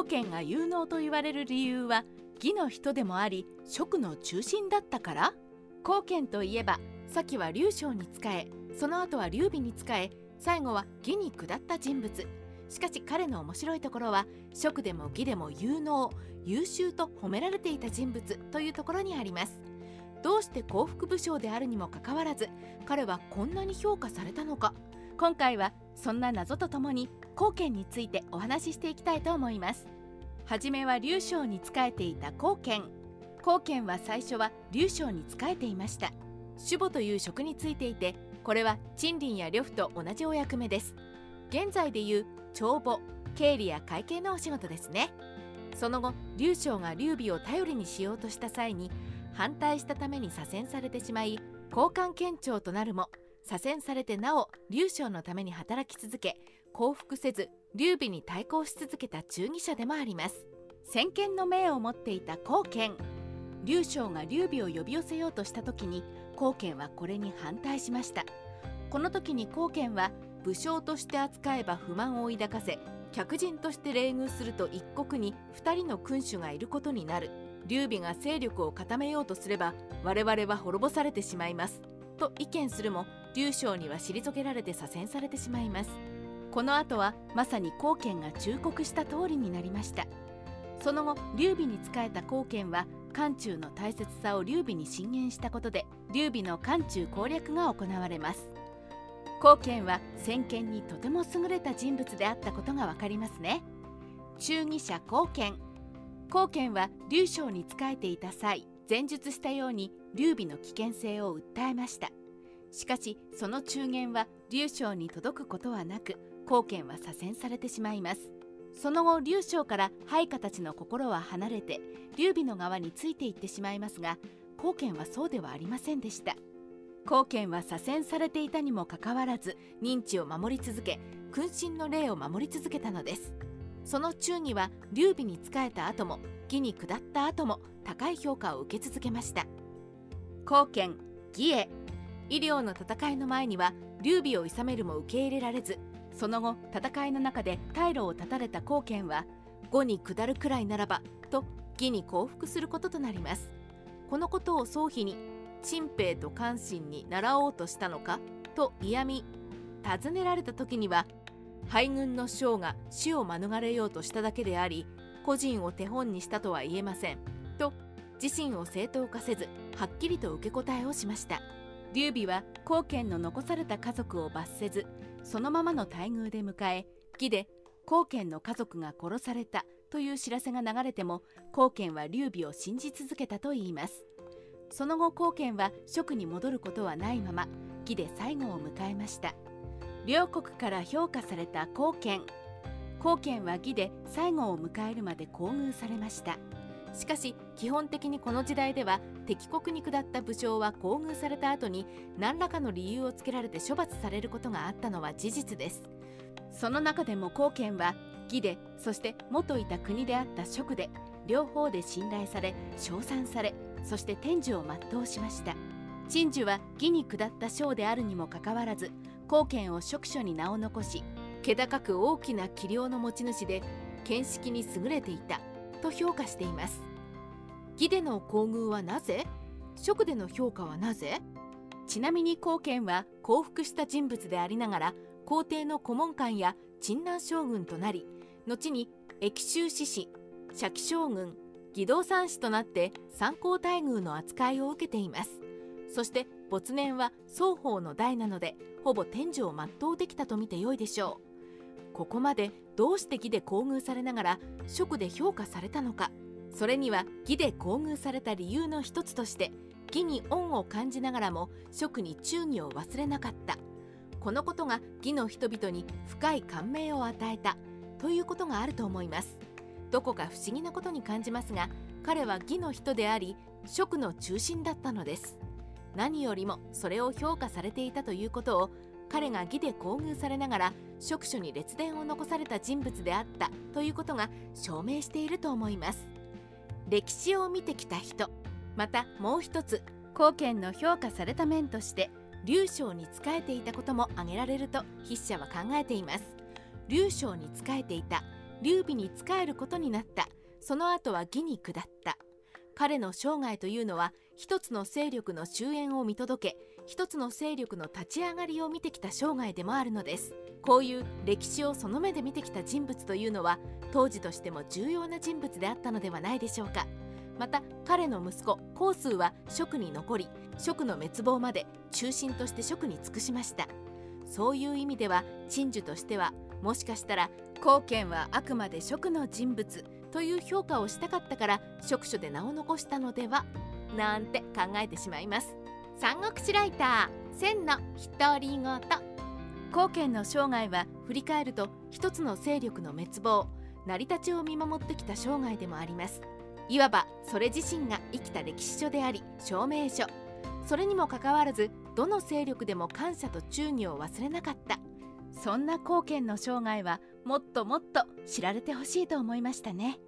後見が有能と言われる理由は義の人でもあり職の中心だったから？後見といえば先は劉将に仕えその後は劉備に仕え最後は義に下った人物。しかし彼の面白いところは職でも義でも有能優秀と褒められていた人物というところにあります。どうして幸福武将であるにもかかわらず彼はこんなに評価されたのか。今回はそんな謎とともに後見についてお話ししていきたいと思います。はじめは劉将に仕えていた後見。後見は最初は劉将に仕えていました。守護という職についていてこれは賃金や呂布と同じお役目です。現在でいう帳簿経理や会計のお仕事ですね。その後劉将が劉備を頼りにしようとした際に反対したために左遷されてしまい交換県庁となるも左遷されてなお劉将のために働き続け降伏せず劉備に対抗し続けた忠義者でもあります。先見の明を持っていた後見劉将が劉備を呼び寄せようとした時に後見はこれに反対しました。この時に後見は武将として扱えば不満を抱かせ客人として礼遇すると一国に2人の君主がいることになる。劉備が勢力を固めようとすれば我々は滅ぼされてしまいます。と意見するも劉将には退けられて左遷されてしまいます。この後はまさに後見が忠告した通りになりました。その後劉備に仕えた後見は漢中の大切さを劉備に進言したことで劉備の漢中攻略が行われます。後見は先見にとても優れた人物であったことがわかりますね。忠義者後見後見は劉将に仕えていた際前述したように劉備の危険性を訴えました。しかしその中言は劉将に届くことはなく後見は左遷されてしまいます。その後劉将から配下たちの心は離れて劉備の側についていってしまいますが後見はそうではありませんでした。後見は左遷されていたにもかかわらず認知を守り続け君臣の礼を守り続けたのです。その忠義は劉備に仕えた後も義に下った後も高い評価を受け続けました。後見義へ。医療の戦いの前には劉備を諌めるも受け入れられずその後戦いの中で退路を断たれた後見は語に下るくらいならばと義に降伏することとなります。このことを宗妃に陳平と関心に習おうとしたのかと嫌み尋ねられた時には敗軍の将が死を免れようとしただけであり個人を手本にしたとは言えませんと自身を正当化せずはっきりと受け答えをしました。劉備は後見の残された家族を罰せずそのままの待遇で迎え義で後見の家族が殺されたという知らせが流れても後見は劉備を信じ続けたといいます。その後後見は職に戻ることはないまま義で最後を迎えました。両国から評価された後見後見は義で最後を迎えるまで厚遇されました。しかし基本的にこの時代では敵国に下った武将は厚遇された後に何らかの理由をつけられて処罰されることがあったのは事実です。その中でも後見は義でそして元いた国であった職で両方で信頼され称賛されそして天寿を全うしました。陳寿は義に下った将であるにもかかわらず後見を職所に名を残し気高く大きな器量の持ち主で見識に優れていた。と評価しています。義での厚遇はなぜ？職での評価はなぜ？ちなみに後見は降伏した人物でありながら皇帝の顧問官や陳南将軍となり後に益州志士社記将軍義道三氏となって参考待遇の扱いを受けています。そして没年は双方の代なのでほぼ天寿を全うできたと見てよいでしょう。ここまでどうして義で厚遇されながら職で評価されたのか。それには義で厚遇された理由の一つとして義に恩を感じながらも職に忠義を忘れなかった。このことが義の人々に深い感銘を与えた。ということがあると思います。どこか不思議なことに感じますが彼は義の人であり職の中心だったのです。何よりもそれを評価されていたということを彼が義で厚遇されながら職所に列伝を残された人物であったということが証明していると思います。歴史を見てきた人またもう一つ後見の評価された面として劉将に仕えていたことも挙げられると筆者は考えています。劉将に仕えていた劉備に仕えることになった。その後は義に下った。彼の生涯というのは一つの勢力の終焉を見届け一つの勢力の立ち上がりを見てきた生涯でもあるのです。こういう歴史をその目で見てきた人物というのは当時としても重要な人物であったのではないでしょうか。また彼の息子孔数は蜀に残り蜀の滅亡まで中心として蜀に尽くしました。そういう意味では陳樹としてはもしかしたら後見はあくまで蜀の人物という評価をしたかったから職書で名を残したのではなんて考えてしまいます。三国志ライター千の独り言。後見の生涯は振り返ると一つの勢力の滅亡成り立ちを見守ってきた生涯でもあります。いわばそれ自身が生きた歴史書であり証明書。それにもかかわらずどの勢力でも感謝と忠義を忘れなかった。そんな後見の生涯はもっともっと知られてほしいと思いましたね。